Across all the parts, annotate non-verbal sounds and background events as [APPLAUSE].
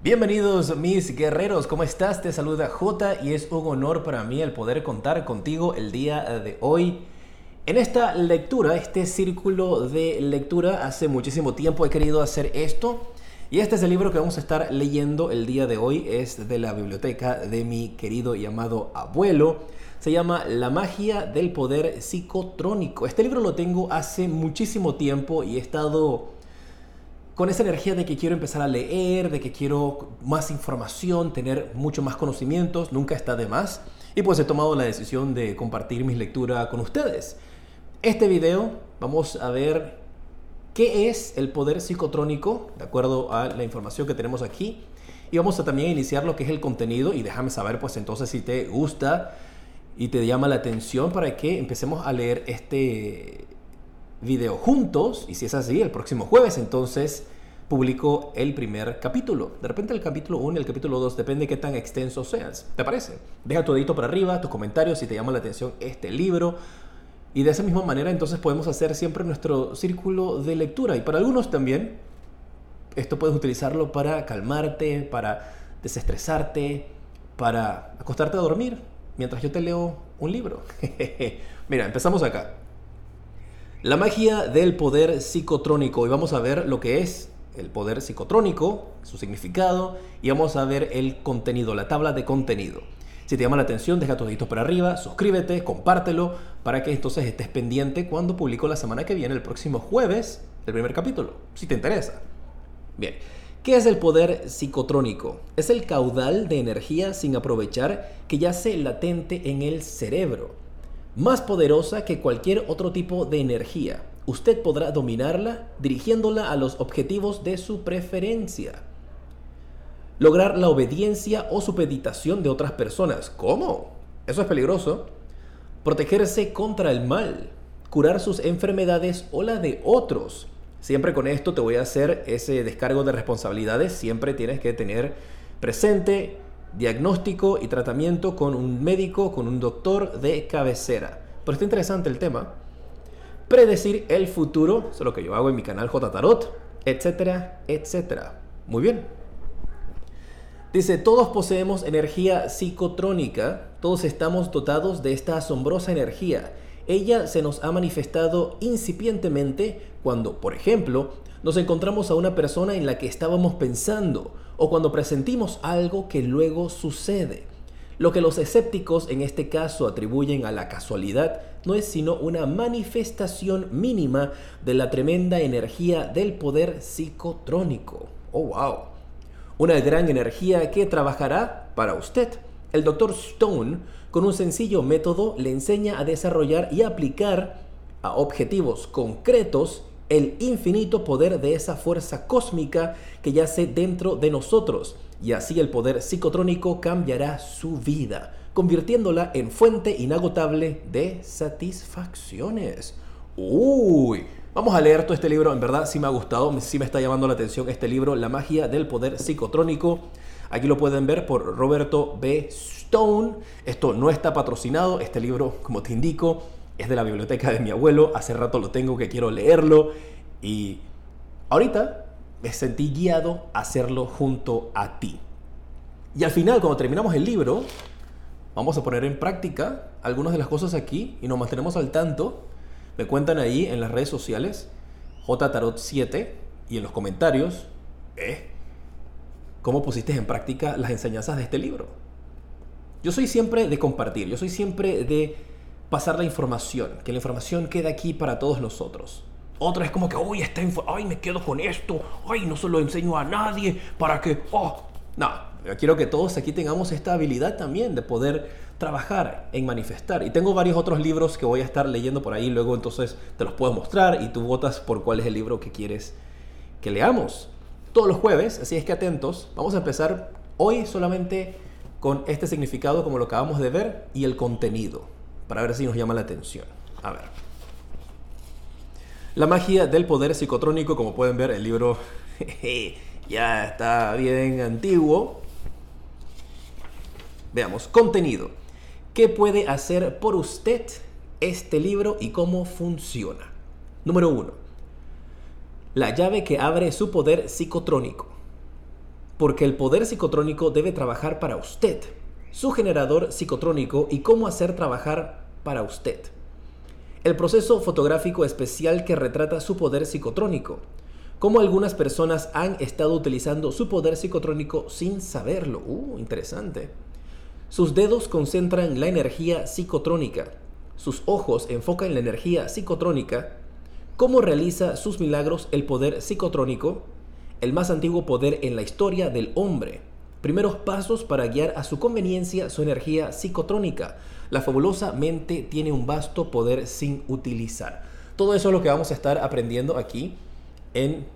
Bienvenidos mis guerreros, ¿cómo estás? Te saluda J y es un honor para mí el poder contar contigo el día de hoy. En esta lectura, este círculo de lectura, hace muchísimo tiempo he querido hacer esto y este es el libro que vamos a estar leyendo el día de hoy, es de la biblioteca de mi querido y amado abuelo. Se llama La magia del poder psicotrónico. Este libro lo tengo hace muchísimo tiempo y he estado con esa energía de que quiero empezar a leer, de que quiero más información, tener mucho más conocimientos, nunca está de más. Y pues he tomado la decisión de compartir mis lecturas con ustedes. Este video vamos a ver qué es el poder psicotrónico, de acuerdo a la información que tenemos aquí. Y vamos a también iniciar lo que es el contenido y déjame saber pues entonces si te gusta y te llama la atención para que empecemos a leer este video juntos, y si es así, el próximo jueves entonces publico el primer capítulo. De repente el capítulo 1 y el capítulo 2, depende de qué tan extenso seas. ¿Te parece? Deja tu dedito para arriba, tus comentarios si te llama la atención este libro. Y de esa misma manera entonces podemos hacer siempre nuestro círculo de lectura. Y para algunos también, esto puedes utilizarlo para calmarte, para desestresarte, para acostarte a dormir mientras yo te leo un libro. [LAUGHS] Mira, empezamos acá. La magia del poder psicotrónico. Y vamos a ver lo que es el poder psicotrónico, su significado, y vamos a ver el contenido, la tabla de contenido. Si te llama la atención, deja tus deditos para arriba, suscríbete, compártelo, para que entonces estés pendiente cuando publico la semana que viene, el próximo jueves, el primer capítulo, si te interesa. Bien, ¿qué es el poder psicotrónico? Es el caudal de energía sin aprovechar que yace latente en el cerebro más poderosa que cualquier otro tipo de energía. Usted podrá dominarla dirigiéndola a los objetivos de su preferencia. Lograr la obediencia o supeditación de otras personas. ¿Cómo? Eso es peligroso. Protegerse contra el mal. Curar sus enfermedades o la de otros. Siempre con esto te voy a hacer ese descargo de responsabilidades. Siempre tienes que tener presente diagnóstico y tratamiento con un médico, con un doctor de cabecera. Pero está interesante el tema. Predecir el futuro, eso es lo que yo hago en mi canal J Tarot, etcétera, etcétera. Muy bien. Dice, todos poseemos energía psicotrónica, todos estamos dotados de esta asombrosa energía. Ella se nos ha manifestado incipientemente cuando, por ejemplo, nos encontramos a una persona en la que estábamos pensando o cuando presentimos algo que luego sucede. Lo que los escépticos en este caso atribuyen a la casualidad no es sino una manifestación mínima de la tremenda energía del poder psicotrónico. Oh, wow. Una gran energía que trabajará para usted. El Dr. Stone, con un sencillo método, le enseña a desarrollar y aplicar a objetivos concretos el infinito poder de esa fuerza cósmica que yace dentro de nosotros. Y así el poder psicotrónico cambiará su vida, convirtiéndola en fuente inagotable de satisfacciones. Uy, vamos a leer todo este libro, en verdad sí me ha gustado, sí me está llamando la atención este libro, La magia del poder psicotrónico. Aquí lo pueden ver por Roberto B. Stone. Esto no está patrocinado, este libro, como te indico, es de la biblioteca de mi abuelo, hace rato lo tengo que quiero leerlo y ahorita me sentí guiado a hacerlo junto a ti. Y al final, cuando terminamos el libro, vamos a poner en práctica algunas de las cosas aquí y nos mantenemos al tanto. Me cuentan ahí en las redes sociales, JTarot7, y en los comentarios, ¿eh? ¿Cómo pusiste en práctica las enseñanzas de este libro? Yo soy siempre de compartir, yo soy siempre de pasar la información, que la información quede aquí para todos nosotros. Otra es como que, uy, está ay, me quedo con esto, ay, no se lo enseño a nadie para que, oh, no, yo quiero que todos aquí tengamos esta habilidad también de poder trabajar en manifestar. Y tengo varios otros libros que voy a estar leyendo por ahí, luego entonces te los puedo mostrar y tú votas por cuál es el libro que quieres que leamos. Todos los jueves, así es que atentos, vamos a empezar hoy solamente con este significado como lo acabamos de ver y el contenido para ver si nos llama la atención. A ver. La magia del poder psicotrónico, como pueden ver, el libro [LAUGHS] ya está bien antiguo. Veamos, contenido. ¿Qué puede hacer por usted este libro y cómo funciona? Número uno. La llave que abre su poder psicotrónico. porque el poder psicotrónico debe trabajar para usted, su generador psicotrónico y cómo hacer trabajar para usted. El proceso fotográfico especial que retrata su poder psicotrónico, cómo algunas personas han estado utilizando su poder psicotrónico sin saberlo. Uh, interesante. Sus dedos concentran la energía psicotrónica. Sus ojos enfocan la energía psicotrónica. Cómo realiza sus milagros el poder psicotrónico el más antiguo poder en la historia del hombre. Primeros pasos para guiar a su conveniencia su energía psicotrónica. La fabulosa mente tiene un vasto poder sin utilizar. Todo eso es lo que vamos a estar aprendiendo aquí en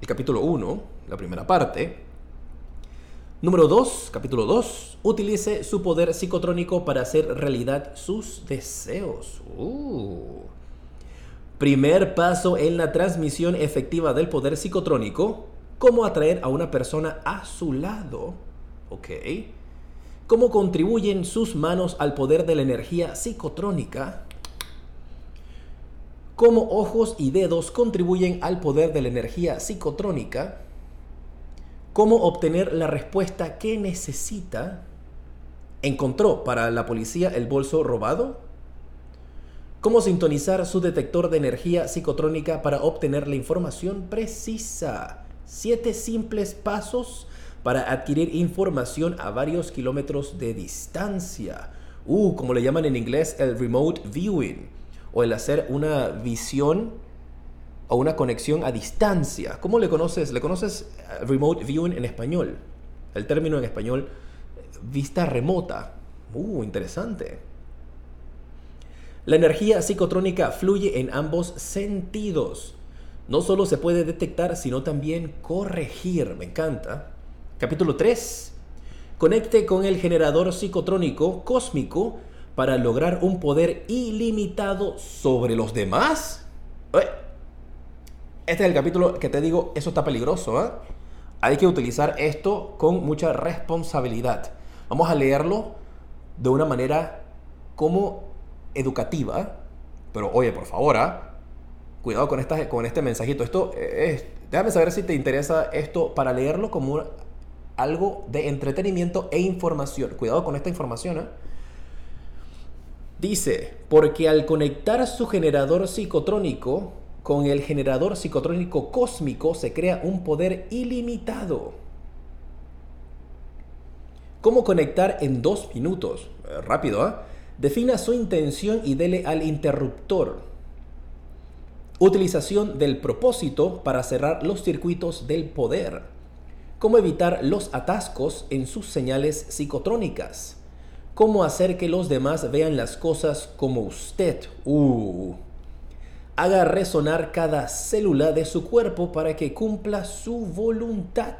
el capítulo 1, la primera parte. Número 2, capítulo 2. Utilice su poder psicotrónico para hacer realidad sus deseos. Uh. Primer paso en la transmisión efectiva del poder psicotrónico, cómo atraer a una persona a su lado. ¿Ok? ¿Cómo contribuyen sus manos al poder de la energía psicotrónica? ¿Cómo ojos y dedos contribuyen al poder de la energía psicotrónica? ¿Cómo obtener la respuesta que necesita? ¿Encontró para la policía el bolso robado? cómo sintonizar su detector de energía psicotrónica para obtener la información precisa. Siete simples pasos para adquirir información a varios kilómetros de distancia. Uh, como le llaman en inglés, el remote viewing. O el hacer una visión o una conexión a distancia. ¿Cómo le conoces? ¿Le conoces eh, remote viewing en español? El término en español, vista remota. Uh, interesante. La energía psicotrónica fluye en ambos sentidos. No solo se puede detectar, sino también corregir. Me encanta. Capítulo 3. Conecte con el generador psicotrónico cósmico para lograr un poder ilimitado sobre los demás. Este es el capítulo que te digo, eso está peligroso. ¿eh? Hay que utilizar esto con mucha responsabilidad. Vamos a leerlo de una manera como educativa, pero oye, por favor, ¿ah? cuidado con, con este mensajito. Esto es, déjame saber si te interesa esto para leerlo como algo de entretenimiento e información. Cuidado con esta información. ¿ah? Dice, porque al conectar su generador psicotrónico con el generador psicotrónico cósmico se crea un poder ilimitado. ¿Cómo conectar en dos minutos? Eh, rápido, ¿ah? Defina su intención y dele al interruptor. Utilización del propósito para cerrar los circuitos del poder. Cómo evitar los atascos en sus señales psicotrónicas. Cómo hacer que los demás vean las cosas como usted. Uh. Haga resonar cada célula de su cuerpo para que cumpla su voluntad.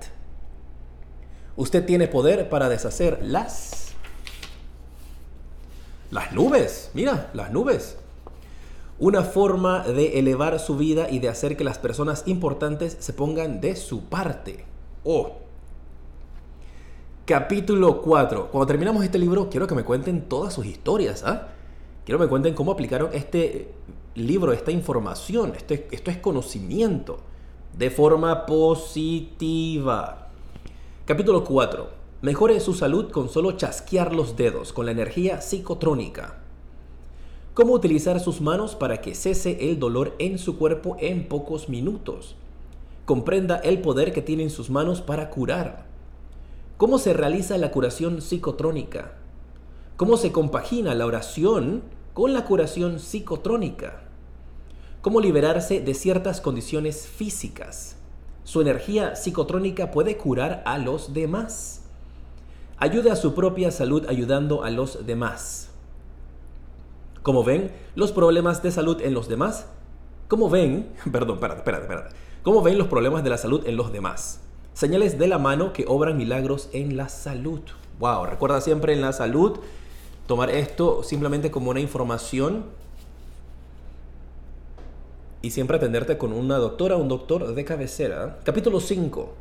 Usted tiene poder para deshacer las las nubes, mira, las nubes. Una forma de elevar su vida y de hacer que las personas importantes se pongan de su parte. Capítulo 4. Cuando terminamos este libro, quiero que me cuenten todas sus historias. ¿ah? Quiero que me cuenten cómo aplicaron este libro, esta información. Esto es, esto es conocimiento. De forma positiva. Capítulo 4. Mejore su salud con solo chasquear los dedos con la energía psicotrónica. Cómo utilizar sus manos para que cese el dolor en su cuerpo en pocos minutos. Comprenda el poder que tienen sus manos para curar. Cómo se realiza la curación psicotrónica. Cómo se compagina la oración con la curación psicotrónica. Cómo liberarse de ciertas condiciones físicas. Su energía psicotrónica puede curar a los demás. Ayude a su propia salud ayudando a los demás. Como ven, los problemas de salud en los demás. Como ven, [LAUGHS] perdón, espérate, espérate, espérate. ¿Cómo ven los problemas de la salud en los demás? Señales de la mano que obran milagros en la salud. Wow, recuerda siempre en la salud tomar esto simplemente como una información y siempre atenderte con una doctora un doctor de cabecera. Capítulo 5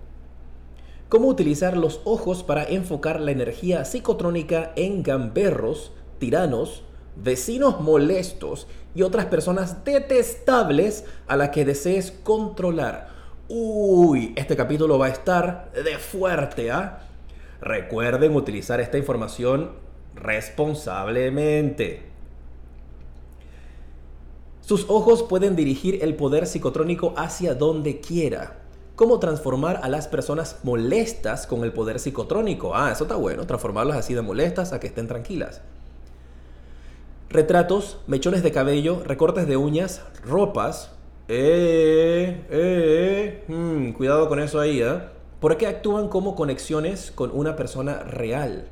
cómo utilizar los ojos para enfocar la energía psicotrónica en gamberros, tiranos, vecinos molestos y otras personas detestables a las que desees controlar. Uy, este capítulo va a estar de fuerte, ¿ah? Recuerden utilizar esta información responsablemente. Sus ojos pueden dirigir el poder psicotrónico hacia donde quiera. ¿Cómo transformar a las personas molestas con el poder psicotrónico? Ah, eso está bueno, transformarlas así de molestas a que estén tranquilas. Retratos, mechones de cabello, recortes de uñas, ropas. Eh, eh, hmm, cuidado con eso ahí, ¿eh? ¿Por qué actúan como conexiones con una persona real?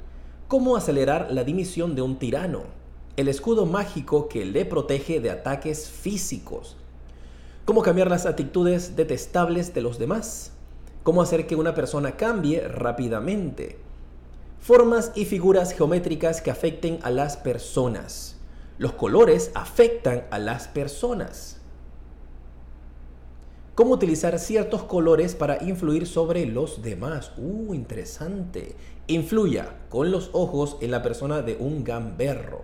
¿Cómo acelerar la dimisión de un tirano? El escudo mágico que le protege de ataques físicos. ¿Cómo cambiar las actitudes detestables de los demás? ¿Cómo hacer que una persona cambie rápidamente? Formas y figuras geométricas que afecten a las personas. Los colores afectan a las personas cómo utilizar ciertos colores para influir sobre los demás. Uh, interesante. Influya con los ojos en la persona de un gamberro.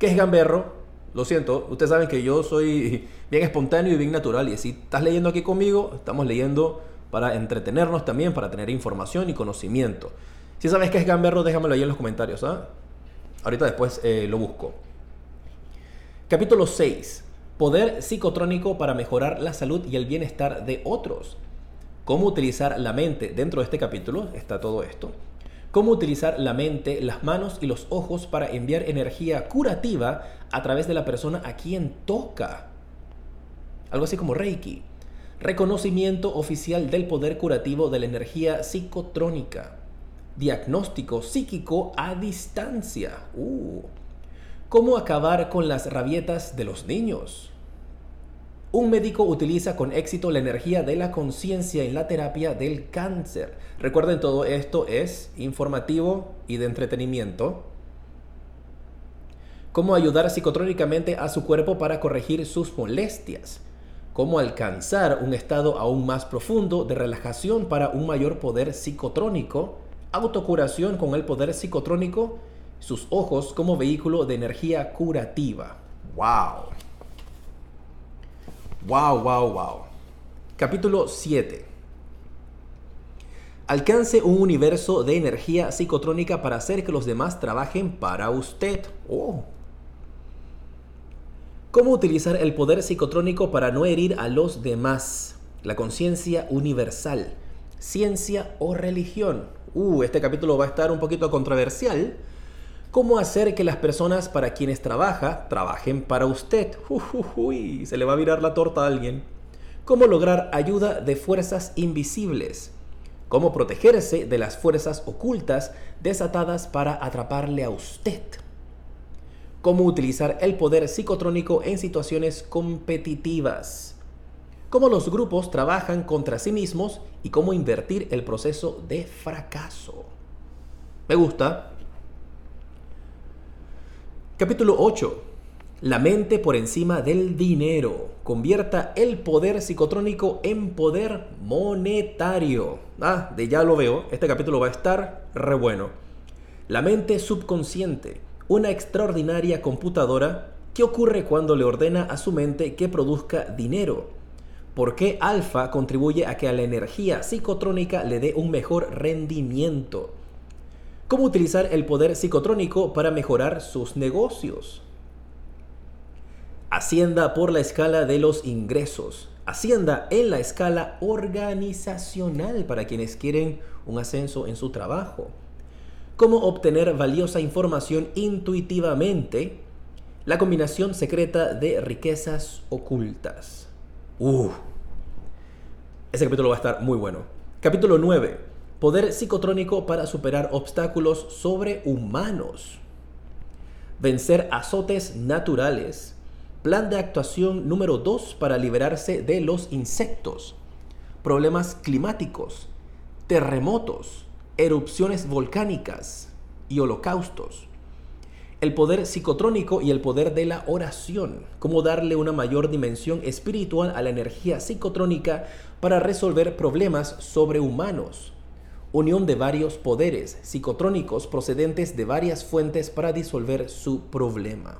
¿Qué es gamberro? Lo siento, ustedes saben que yo soy bien espontáneo y bien natural y si estás leyendo aquí conmigo, estamos leyendo para entretenernos también, para tener información y conocimiento. Si sabes qué es gamberro, déjamelo ahí en los comentarios. ¿ah? Ahorita después eh, lo busco. Capítulo 6. Poder psicotrónico para mejorar la salud y el bienestar de otros. ¿Cómo utilizar la mente? Dentro de este capítulo está todo esto. Cómo utilizar la mente, las manos y los ojos para enviar energía curativa a través de la persona a quien toca. Algo así como Reiki. Reconocimiento oficial del poder curativo de la energía psicotrónica. Diagnóstico psíquico a distancia. Uh. ¿Cómo acabar con las rabietas de los niños? Un médico utiliza con éxito la energía de la conciencia en la terapia del cáncer. Recuerden, todo esto es informativo y de entretenimiento. Cómo ayudar psicotrónicamente a su cuerpo para corregir sus molestias. Cómo alcanzar un estado aún más profundo de relajación para un mayor poder psicotrónico. Autocuración con el poder psicotrónico sus ojos como vehículo de energía curativa. ¡Wow! ¡Wow, wow, wow! Capítulo 7. Alcance un universo de energía psicotrónica para hacer que los demás trabajen para usted. Oh. ¿Cómo utilizar el poder psicotrónico para no herir a los demás? La conciencia universal. Ciencia o religión. Uh, este capítulo va a estar un poquito controversial cómo hacer que las personas para quienes trabaja trabajen para usted. Uy, se le va a virar la torta a alguien. Cómo lograr ayuda de fuerzas invisibles. Cómo protegerse de las fuerzas ocultas desatadas para atraparle a usted. Cómo utilizar el poder psicotrónico en situaciones competitivas. Cómo los grupos trabajan contra sí mismos y cómo invertir el proceso de fracaso. Me gusta, Capítulo 8. La mente por encima del dinero. Convierta el poder psicotrónico en poder monetario. Ah, de ya lo veo. Este capítulo va a estar re bueno. La mente subconsciente. Una extraordinaria computadora ¿Qué ocurre cuando le ordena a su mente que produzca dinero? ¿Por qué alfa contribuye a que a la energía psicotrónica le dé un mejor rendimiento? Cómo utilizar el poder psicotrónico para mejorar sus negocios. Hacienda por la escala de los ingresos. Hacienda en la escala organizacional para quienes quieren un ascenso en su trabajo. Cómo obtener valiosa información intuitivamente. La combinación secreta de riquezas ocultas. Uh, ese capítulo va a estar muy bueno. Capítulo 9 Poder psicotrónico para superar obstáculos sobrehumanos. Vencer azotes naturales. Plan de actuación número 2 para liberarse de los insectos. Problemas climáticos. Terremotos. Erupciones volcánicas y holocaustos. El poder psicotrónico y el poder de la oración. Cómo darle una mayor dimensión espiritual a la energía psicotrónica para resolver problemas sobrehumanos unión de varios poderes psicotrónicos procedentes de varias fuentes para disolver su problema.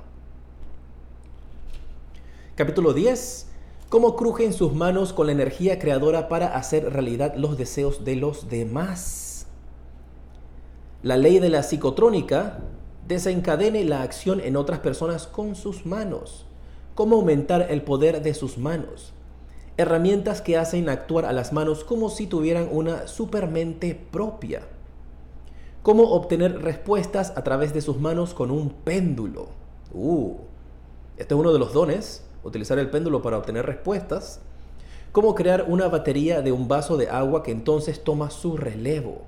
Capítulo 10. cómo crujen sus manos con la energía creadora para hacer realidad los deseos de los demás. La ley de la psicotrónica desencadene la acción en otras personas con sus manos. Cómo aumentar el poder de sus manos. Herramientas que hacen actuar a las manos como si tuvieran una supermente propia. Cómo obtener respuestas a través de sus manos con un péndulo. Uh, este es uno de los dones utilizar el péndulo para obtener respuestas, cómo crear una batería de un vaso de agua que entonces toma su relevo,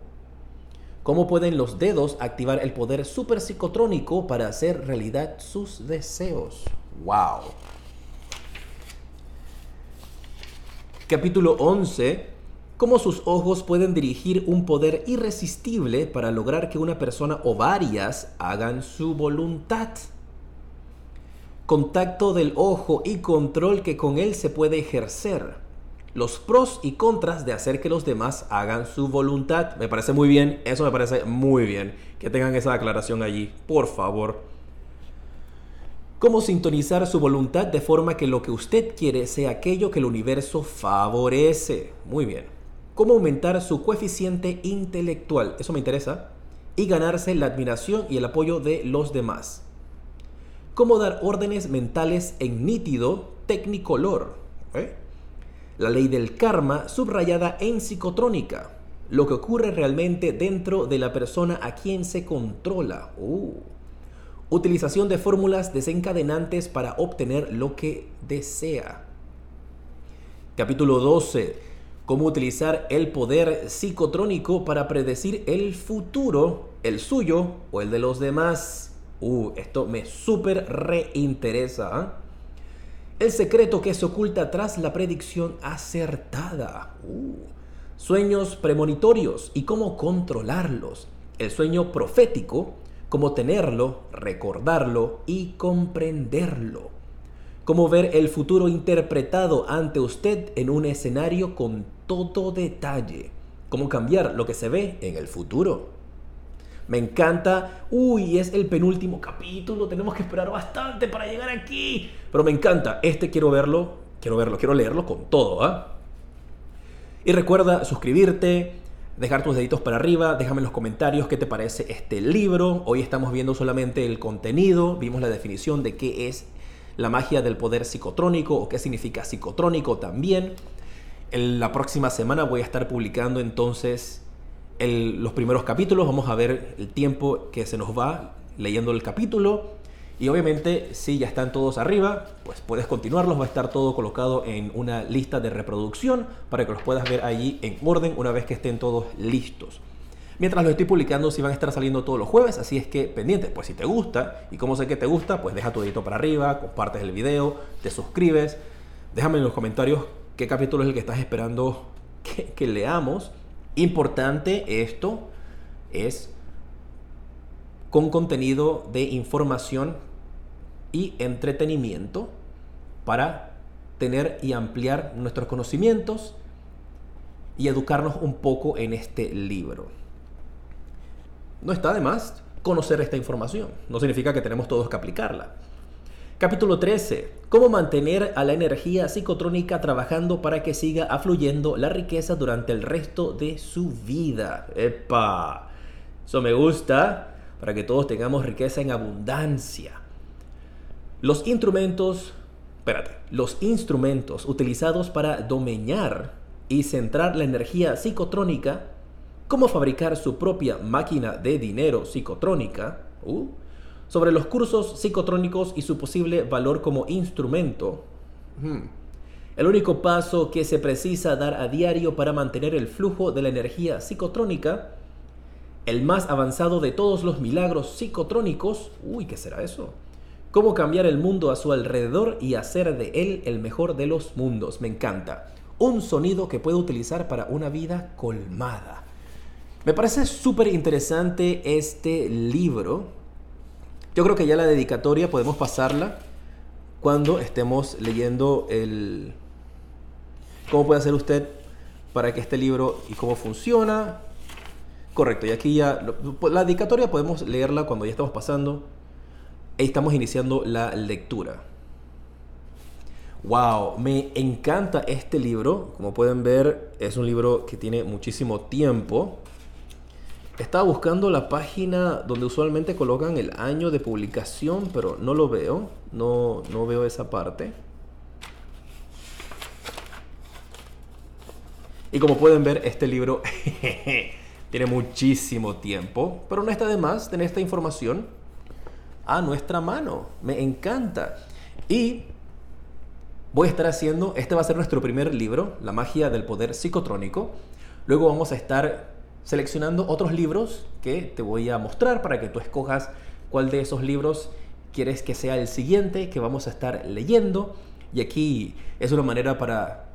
cómo pueden los dedos activar el poder super psicotrónico para hacer realidad sus deseos. ¡Wow! Capítulo 11. Cómo sus ojos pueden dirigir un poder irresistible para lograr que una persona o varias hagan su voluntad contacto del ojo y control que con él se puede ejercer. Los pros y contras de hacer que los demás hagan su voluntad. Me parece muy bien, eso me parece muy bien. Que tengan esa aclaración allí, por favor. Cómo sintonizar su voluntad de forma que lo que usted quiere sea aquello que el universo favorece. Muy bien. Cómo aumentar su coeficiente intelectual. Eso me interesa. Y ganarse la admiración y el apoyo de los demás cómo dar órdenes mentales en nítido tecnicolor. ¿eh? La ley del karma subrayada en psicotrónica. Lo que ocurre realmente dentro de la persona a quien se controla. Uh. Utilización de fórmulas desencadenantes para obtener lo que desea. Capítulo 12. Cómo utilizar el poder psicotrónico para predecir el futuro, el suyo o el de los demás. Uh, esto me súper reinteresa. ¿ah? El secreto que se oculta tras la predicción acertada. Uh, sueños premonitorios y cómo controlarlos. El sueño profético, cómo tenerlo, recordarlo y comprenderlo. Cómo ver el futuro interpretado ante usted en un escenario con todo detalle. Cómo cambiar lo que se ve en el futuro. Me encanta. Uy, es el penúltimo capítulo. Tenemos que esperar bastante para llegar aquí. Pero me encanta. Este quiero verlo. Quiero verlo. Quiero leerlo con todo. ¿ah? Y recuerda suscribirte, dejar tus deditos para arriba, déjame en los comentarios qué te parece este libro. Hoy estamos viendo solamente el contenido, vimos la definición de qué es la magia del poder psicotrónico o qué significa psicotrónico también. En la próxima semana voy a estar publicando entonces los primeros capítulos, vamos a ver el tiempo que se nos va leyendo el capítulo. Y obviamente, si ya están todos arriba, pues puedes continuarlos. Va a estar todo colocado en una lista de reproducción para que los puedas ver allí en orden una vez que estén todos listos. Mientras los estoy publicando, si van a estar saliendo todos los jueves, así es que pendiente. Pues si te gusta y como sé que te gusta, pues deja tu dedito para arriba, compartes el video, te suscribes. Déjame en los comentarios qué capítulo es el que estás esperando que leamos Importante esto es con contenido de información y entretenimiento para tener y ampliar nuestros conocimientos y educarnos un poco en este libro. No está de más conocer esta información, no significa que tenemos todos que aplicarla. Capítulo 13. Cómo mantener a la energía psicotrónica trabajando para que siga afluyendo la riqueza durante el resto de su vida. ¡Epa! Eso me gusta para que todos tengamos riqueza en abundancia. Los instrumentos, espérate, los instrumentos utilizados para domeñar y centrar la energía psicotrónica, cómo fabricar su propia máquina de dinero psicotrónica, uh, sobre los cursos psicotrónicos y su posible valor como instrumento. Hmm. El único paso que se precisa dar a diario para mantener el flujo de la energía psicotrónica, el más avanzado de todos los milagros psicotrónicos, uy, ¿qué será eso? Cómo cambiar el mundo a su alrededor y hacer de él el mejor de los mundos. Me encanta. Un sonido que puedo utilizar para una vida colmada. Me parece súper interesante este libro yo creo que ya la dedicatoria podemos pasarla cuando estemos leyendo el... ¿Cómo puede hacer usted para que este libro y cómo funciona? Correcto, y aquí ya... La dedicatoria podemos leerla cuando ya estamos pasando. Estamos iniciando la lectura. Wow, me encanta este libro. Como pueden ver, es un libro que tiene muchísimo tiempo. Estaba buscando la página donde usualmente colocan el año de publicación, pero no lo veo. No, no veo esa parte. Y como pueden ver, este libro [LAUGHS] tiene muchísimo tiempo, pero no está de más tener esta información a nuestra mano. Me encanta. Y voy a estar haciendo, este va a ser nuestro primer libro, La magia del poder psicotrónico. Luego vamos a estar seleccionando otros libros que te voy a mostrar para que tú escojas cuál de esos libros quieres que sea el siguiente que vamos a estar leyendo. Y aquí es una manera para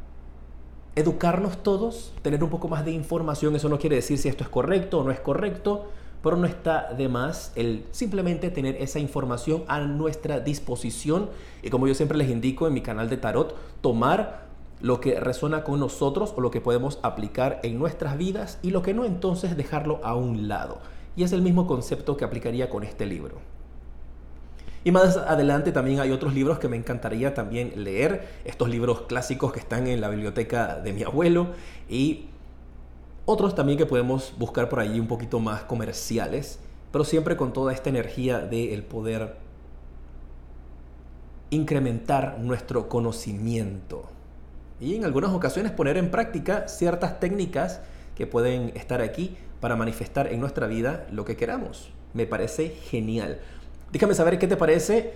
educarnos todos, tener un poco más de información. Eso no quiere decir si esto es correcto o no es correcto, pero no está de más el simplemente tener esa información a nuestra disposición y como yo siempre les indico en mi canal de tarot, tomar lo que resuena con nosotros o lo que podemos aplicar en nuestras vidas y lo que no entonces dejarlo a un lado. Y es el mismo concepto que aplicaría con este libro. Y más adelante también hay otros libros que me encantaría también leer, estos libros clásicos que están en la biblioteca de mi abuelo y otros también que podemos buscar por allí un poquito más comerciales, pero siempre con toda esta energía de el poder incrementar nuestro conocimiento y en algunas ocasiones poner en práctica ciertas técnicas que pueden estar aquí para manifestar en nuestra vida lo que queramos. Me parece genial. Déjame saber qué te parece.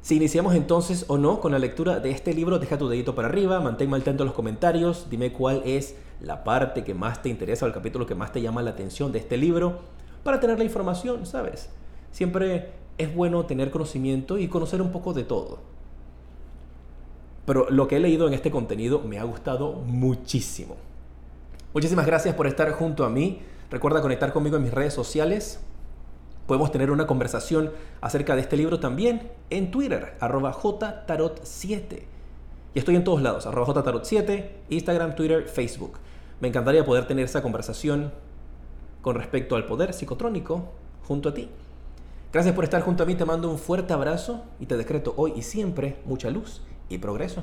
Si iniciamos entonces o no con la lectura de este libro, deja tu dedito para arriba, manténme al tanto los comentarios, dime cuál es la parte que más te interesa o el capítulo que más te llama la atención de este libro para tener la información, ¿sabes? Siempre es bueno tener conocimiento y conocer un poco de todo. Pero lo que he leído en este contenido me ha gustado muchísimo. Muchísimas gracias por estar junto a mí. Recuerda conectar conmigo en mis redes sociales. Podemos tener una conversación acerca de este libro también en Twitter, arroba jtarot7. Y estoy en todos lados, arroba jtarot7, Instagram, Twitter, Facebook. Me encantaría poder tener esa conversación con respecto al poder psicotrónico junto a ti. Gracias por estar junto a mí, te mando un fuerte abrazo y te decreto hoy y siempre mucha luz y progreso.